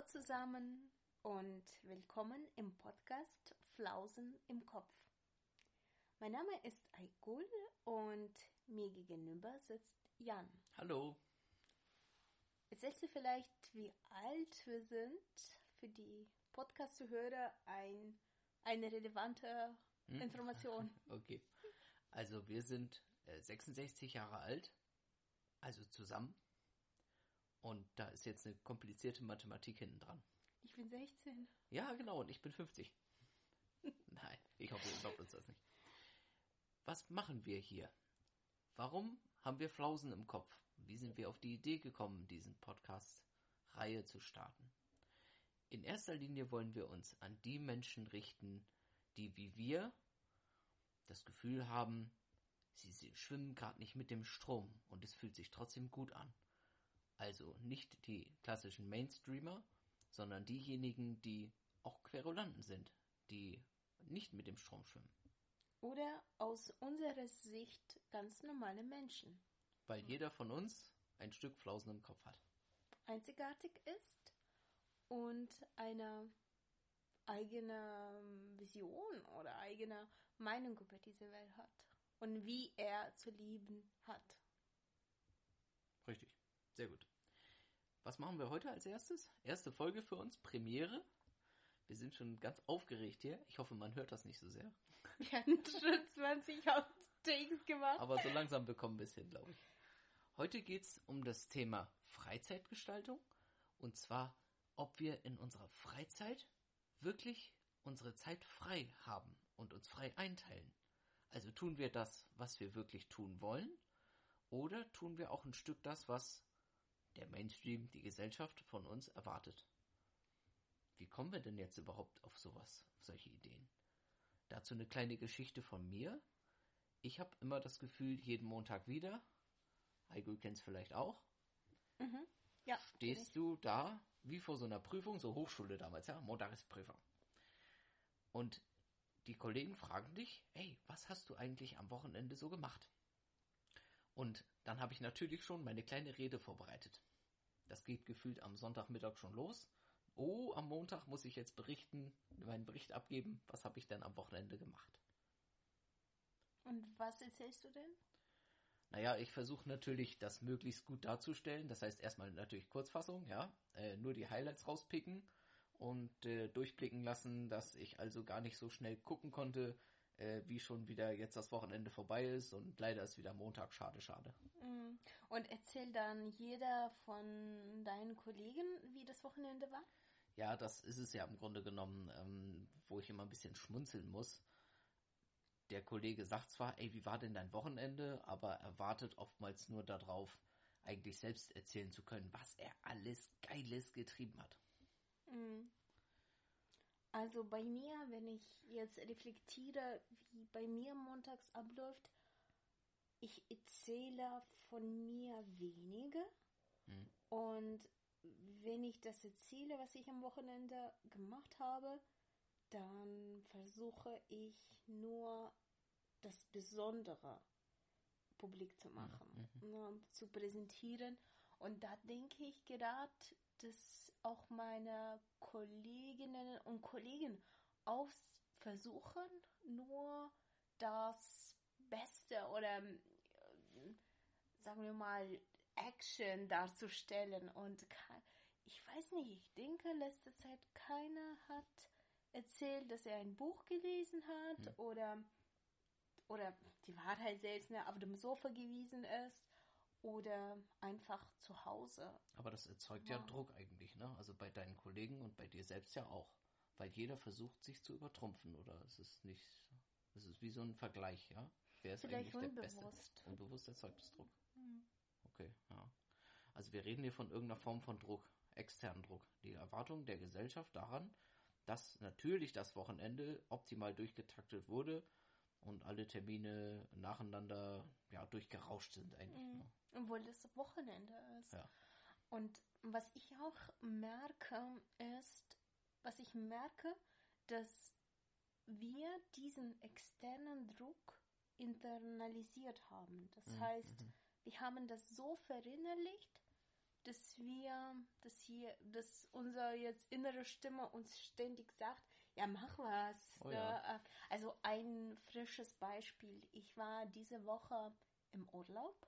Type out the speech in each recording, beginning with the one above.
Hallo zusammen und willkommen im Podcast Flausen im Kopf. Mein Name ist Aigul und mir gegenüber sitzt Jan. Hallo. Erzählst du vielleicht, wie alt wir sind? Für die Podcast-Hörer ein, eine relevante Hm? Information. Okay. Also wir sind äh, 66 Jahre alt, also zusammen. Und da ist jetzt eine komplizierte Mathematik hinten dran. Ich bin 16. Ja, genau, und ich bin 50. Nein, ich hoffe, ihr glaubt uns das nicht. Was machen wir hier? Warum haben wir Flausen im Kopf? Wie sind wir auf die Idee gekommen, diesen Podcast-Reihe zu starten? In erster Linie wollen wir uns an die Menschen richten, die wie wir das Gefühl haben, sie, sie schwimmen gerade nicht mit dem Strom und es fühlt sich trotzdem gut an. Also nicht die klassischen Mainstreamer, sondern diejenigen, die auch Querulanten sind, die nicht mit dem Strom schwimmen. Oder aus unserer Sicht ganz normale Menschen. Weil jeder von uns ein Stück Flausen im Kopf hat. einzigartig ist und eine eigene Vision oder eigene Meinung über diese Welt hat und wie er zu lieben hat. Richtig. Sehr gut. Was machen wir heute als erstes? Erste Folge für uns, Premiere. Wir sind schon ganz aufgeregt hier. Ich hoffe, man hört das nicht so sehr. Wir hatten schon 20 Outtakes gemacht. Aber so langsam bekommen wir es hin, glaube ich. Heute geht es um das Thema Freizeitgestaltung. Und zwar, ob wir in unserer Freizeit wirklich unsere Zeit frei haben und uns frei einteilen. Also tun wir das, was wir wirklich tun wollen, oder tun wir auch ein Stück das, was der Mainstream, die Gesellschaft von uns erwartet. Wie kommen wir denn jetzt überhaupt auf sowas, auf solche Ideen? Dazu eine kleine Geschichte von mir. Ich habe immer das Gefühl, jeden Montag wieder, Heiko kennt es vielleicht auch, ja, stehst du da wie vor so einer Prüfung, so Hochschule damals, ja, Montag ist Prüfung. Und die Kollegen fragen dich, hey, was hast du eigentlich am Wochenende so gemacht? Und dann habe ich natürlich schon meine kleine Rede vorbereitet. Das geht gefühlt am Sonntagmittag schon los. Oh, am Montag muss ich jetzt berichten, meinen Bericht abgeben. Was habe ich denn am Wochenende gemacht? Und was erzählst du denn? Naja, ich versuche natürlich, das möglichst gut darzustellen. Das heißt erstmal natürlich Kurzfassung, ja. Äh, nur die Highlights rauspicken und äh, durchblicken lassen, dass ich also gar nicht so schnell gucken konnte, äh, wie schon wieder jetzt das Wochenende vorbei ist und leider ist wieder Montag. Schade, schade. Mm. Und erzähl dann jeder von deinen Kollegen, wie das Wochenende war? Ja, das ist es ja im Grunde genommen, ähm, wo ich immer ein bisschen schmunzeln muss. Der Kollege sagt zwar, ey, wie war denn dein Wochenende, aber er wartet oftmals nur darauf, eigentlich selbst erzählen zu können, was er alles Geiles getrieben hat. Also bei mir, wenn ich jetzt reflektiere, wie bei mir montags abläuft, ich erzähle von mir weniger. Und wenn ich das erzähle, was ich am Wochenende gemacht habe, dann versuche ich nur das Besondere publik zu machen, ne, zu präsentieren. Und da denke ich gerade, dass auch meine Kolleginnen und Kollegen auch versuchen, nur das Beste oder äh, sagen wir mal Action darzustellen. Und ich weiß nicht, ich denke, letzte Zeit keiner hat erzählt, dass er ein Buch gelesen hat oder oder die Wahrheit selbst ne, auf dem Sofa gewesen ist oder einfach zu Hause. Aber das erzeugt ja Druck eigentlich, ne? Also bei deinen Kollegen und bei dir selbst ja auch. Weil jeder versucht, sich zu übertrumpfen, oder? Es ist nicht, es ist wie so ein Vergleich, ja? Wer ist Vielleicht eigentlich der Beste? unbewusst. Unbewusst erzeugt es Druck. Okay, ja. Also wir reden hier von irgendeiner Form von Druck, externen Druck. Die Erwartung der Gesellschaft daran, dass natürlich das Wochenende optimal durchgetaktet wurde und alle Termine nacheinander ja durchgerauscht sind eigentlich. Ne? Obwohl das Wochenende ist. Ja. Und was ich auch merke, ist, was ich merke, dass wir diesen externen Druck internalisiert haben. Das heißt, wir haben das so verinnerlicht, dass wir, dass hier, dass unsere jetzt innere Stimme uns ständig sagt, ja, mach was. Oh ne? ja. Also ein frisches Beispiel. Ich war diese Woche im Urlaub.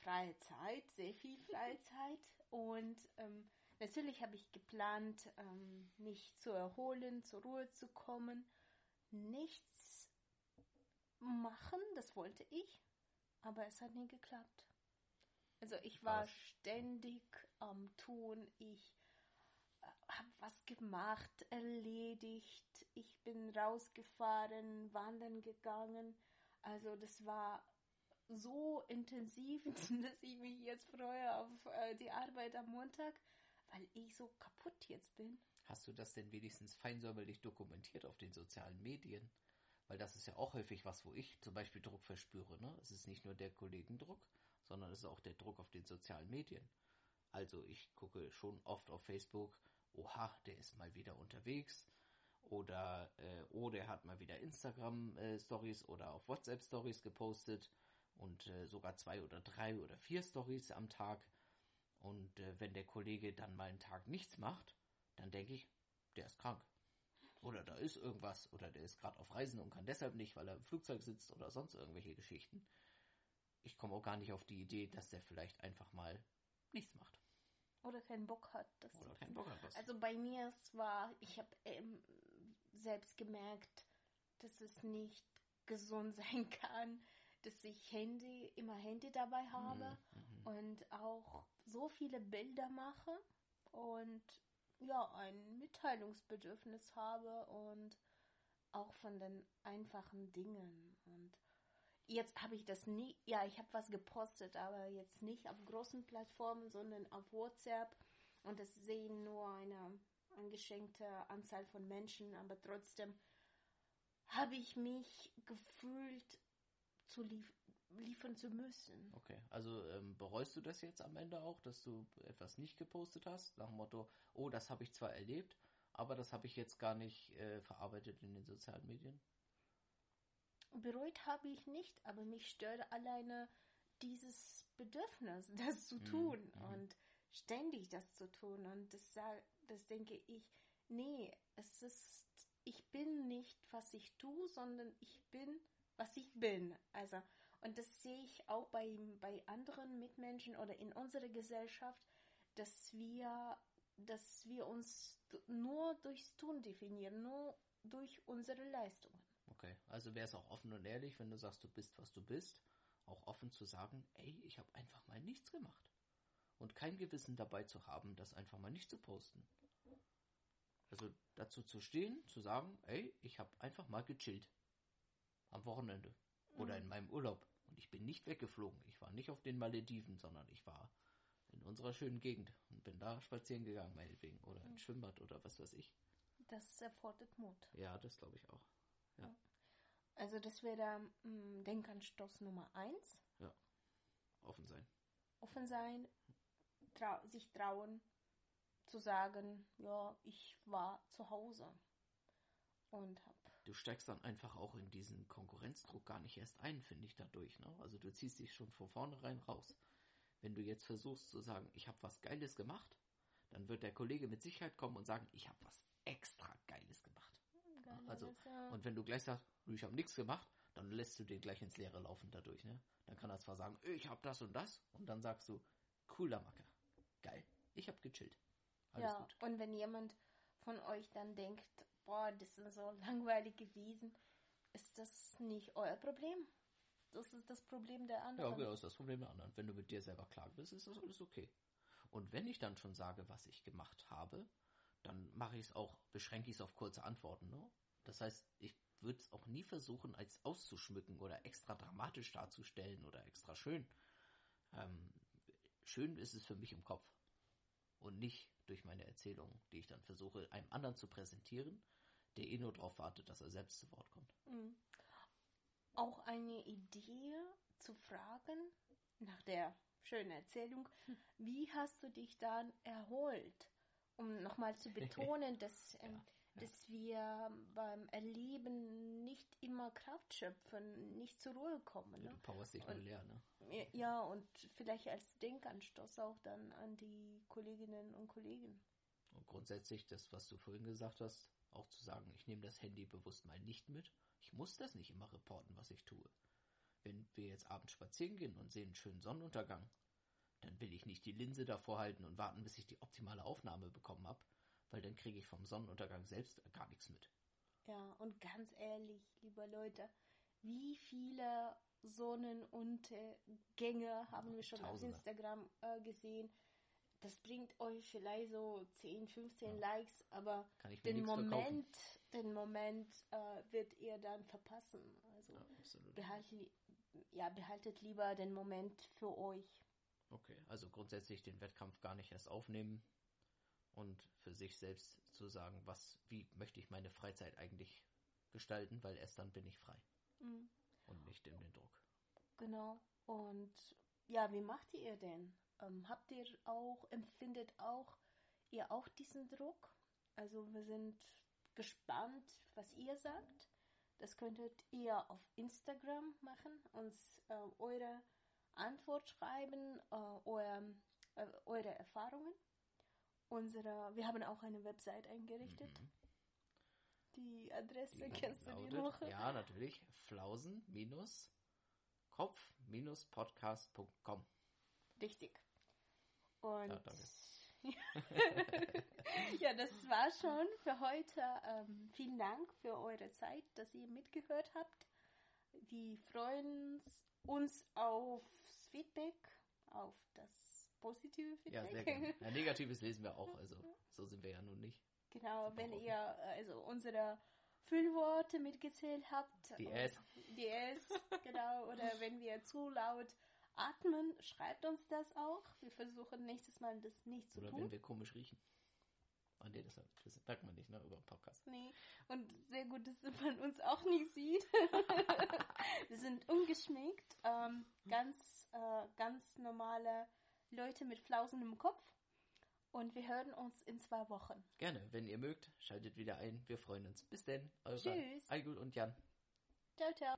Freie Zeit, sehr viel freie Zeit. Und ähm, natürlich habe ich geplant, ähm, mich zu erholen, zur Ruhe zu kommen. Nichts machen, das wollte ich, aber es hat nie geklappt. Also ich war ständig am Tun. Ich habe was gemacht, erledigt. Ich bin rausgefahren, wandern gegangen. Also das war so intensiv, dass ich mich jetzt freue auf äh, die Arbeit am Montag, weil ich so kaputt jetzt bin. Hast du das denn wenigstens feinsäuberlich dokumentiert auf den sozialen Medien? Weil das ist ja auch häufig was, wo ich zum Beispiel Druck verspüre. Ne? Es ist nicht nur der Kollegendruck, sondern es ist auch der Druck auf den sozialen Medien. Also ich gucke schon oft auf Facebook, oha, der ist mal wieder unterwegs. Oder, äh, oh, der hat mal wieder Instagram-Stories oder auf WhatsApp-Stories gepostet. Und äh, sogar zwei oder drei oder vier Stories am Tag. Und äh, wenn der Kollege dann mal einen Tag nichts macht, dann denke ich, der ist krank. Oder da ist irgendwas. Oder der ist gerade auf Reisen und kann deshalb nicht, weil er im Flugzeug sitzt oder sonst irgendwelche Geschichten. Ich komme auch gar nicht auf die Idee, dass der vielleicht einfach mal nichts macht. Oder keinen Bock hat. Das Oder keinen Bock hat was. Also bei mir es war, ich habe ähm, selbst gemerkt, dass es nicht gesund sein kann, dass ich Handy immer Handy dabei habe Mhm. und auch so viele Bilder mache und ja ein Mitteilungsbedürfnis habe und auch von den einfachen Dingen und jetzt habe ich das nie, ja ich habe was gepostet, aber jetzt nicht auf großen Plattformen, sondern auf WhatsApp und das sehen nur eine eingeschränkte Anzahl von Menschen, aber trotzdem habe ich mich gefühlt zu lief liefern zu müssen. Okay, also ähm, bereust du das jetzt am Ende auch, dass du etwas nicht gepostet hast? Nach dem Motto, oh, das habe ich zwar erlebt, aber das habe ich jetzt gar nicht äh, verarbeitet in den sozialen Medien? Bereut habe ich nicht, aber mich stört alleine dieses Bedürfnis, das zu Mhm, tun mhm. und ständig das zu tun. Und das, das denke ich, nee, es ist, ich bin nicht, was ich tue, sondern ich bin, was ich bin. Also, und das sehe ich auch bei, bei anderen Mitmenschen oder in unserer Gesellschaft, dass wir, dass wir uns nur durchs Tun definieren, nur durch unsere Leistungen. Okay, also wäre es auch offen und ehrlich, wenn du sagst, du bist, was du bist, auch offen zu sagen, ey, ich habe einfach mal nichts gemacht. Und kein Gewissen dabei zu haben, das einfach mal nicht zu posten. Also dazu zu stehen, zu sagen, ey, ich habe einfach mal gechillt. Am Wochenende. Oder Mhm. in meinem Urlaub. Und ich bin nicht weggeflogen. Ich war nicht auf den Malediven, sondern ich war in unserer schönen Gegend und bin da spazieren gegangen, meinetwegen. Oder ins Schwimmbad oder was weiß ich. Das erfordert Mut. Ja, das glaube ich auch. Also das wäre mh, Denkanstoß Nummer eins. Offen sein. Offen sein, trau sich trauen, zu sagen, ja, ich war zu Hause und hab. du steigst dann einfach auch in diesen Konkurrenzdruck gar nicht erst ein, finde ich dadurch. Ne? Also du ziehst dich schon von vornherein raus. Wenn du jetzt versuchst zu sagen, ich habe was Geiles gemacht, dann wird der Kollege mit Sicherheit kommen und sagen, ich habe was extra Geiles gemacht. Also, ja, Und wenn du gleich sagst, ich habe nichts gemacht, dann lässt du den gleich ins Leere laufen dadurch. Ne? Dann kann er zwar sagen, ich habe das und das, und dann sagst du, cooler Macke, geil, ich habe gechillt. Alles ja, gut. und wenn jemand von euch dann denkt, boah, das ist so langweilig gewesen, ist das nicht euer Problem. Das ist das Problem der Ja, anderen. genau, ist das Problem der anderen. Wenn du mit dir selber klar bist, ist das alles okay. Und wenn ich dann schon sage, was ich gemacht habe, dann mache ich es auch, beschränke ich es auf kurze Antworten. Ne? Das heißt, ich würde es auch nie versuchen, als auszuschmücken oder extra dramatisch darzustellen oder extra schön. Ähm, schön ist es für mich im Kopf und nicht durch meine Erzählung, die ich dann versuche, einem anderen zu präsentieren, der eh nur darauf wartet, dass er selbst zu Wort kommt. Mhm. Auch eine Idee zu fragen nach der schönen Erzählung, wie hast du dich dann erholt? Um nochmal zu betonen, dass ähm, dass wir beim Erleben nicht immer Kraft schöpfen, nicht zur Ruhe kommen. Ja, Ne? du powerst dich nur leer, ne? Ja, und vielleicht als Denkanstoß auch dann an die Kolleginnen und Kollegen. Und grundsätzlich das, was du vorhin gesagt hast, auch zu sagen, ich nehme das Handy bewusst mal nicht mit. Ich muss das nicht immer reporten, was ich tue. Wenn wir jetzt abends spazieren gehen und sehen einen schönen Sonnenuntergang, dann will ich nicht die Linse davor halten und warten, bis ich die optimale Aufnahme bekommen habe, weil dann kriege ich vom Sonnenuntergang selbst gar nichts mit. Ja, und ganz ehrlich, liebe Leute, wie viele Sonnenuntergänge haben wir schon Tausende. auf Instagram äh, gesehen? Das bringt euch vielleicht so 10, 15 Likes, aber den. Moment, den Moment äh, wird ihr dann verpassen. Also Ja, behaltet, ja, behaltet lieber den Moment für euch. Okay, also grundsätzlich den Wettkampf gar nicht erst aufnehmen und für sich selbst zu sagen, was, wie möchte ich meine Freizeit eigentlich gestalten, weil erst dann bin ich frei Mhm. und nicht in den Druck. Genau. Und ja, wie macht ihr denn? Ähm, habt ihr auch, empfindet auch ihr auch diesen Druck? Also wir sind gespannt, was ihr sagt. Das könntet ihr auf Instagram machen, uns äh, eure Antwort schreiben, äh, euer, äh, eure Erfahrungen. Unsere, wir haben auch eine Website eingerichtet. Mhm. Die Adresse Die kennst du die lautet- noch? Ja, natürlich. Flausen-Kopf-Podcast.com. Richtig. Und Ja, danke. ja, das war schon für heute. Ähm, vielen Dank für eure Zeit, dass ihr mitgehört habt. Wir freuen uns Feedback, auf das positive Ja, Feedback. sehr gerne. Ja, Negatives lesen wir auch, also so sind wir ja nun nicht. Genau, wenn ihr also unsere Füllworte mitgezählt habt. Die und- S. Die S, genau. Oder wenn wir zu laut atmen, schreibt uns das auch. Wir versuchen nächstes Mal das nicht zu Oder tun. wenn wir komisch riechen. Ah, nee, das, das merkt man nicht, ne, über den Podcast. Gut, dass man uns auch nicht sieht. Wir sind ungeschminkt, ähm, ganz, äh, ganz normale Leute mit Flausen im Kopf. Und wir hören uns in zwei Wochen. Gerne, wenn ihr mögt, schaltet wieder ein. Wir freuen uns. Bis denn, eure Tschüss. Und Jan. Ciao, ciao.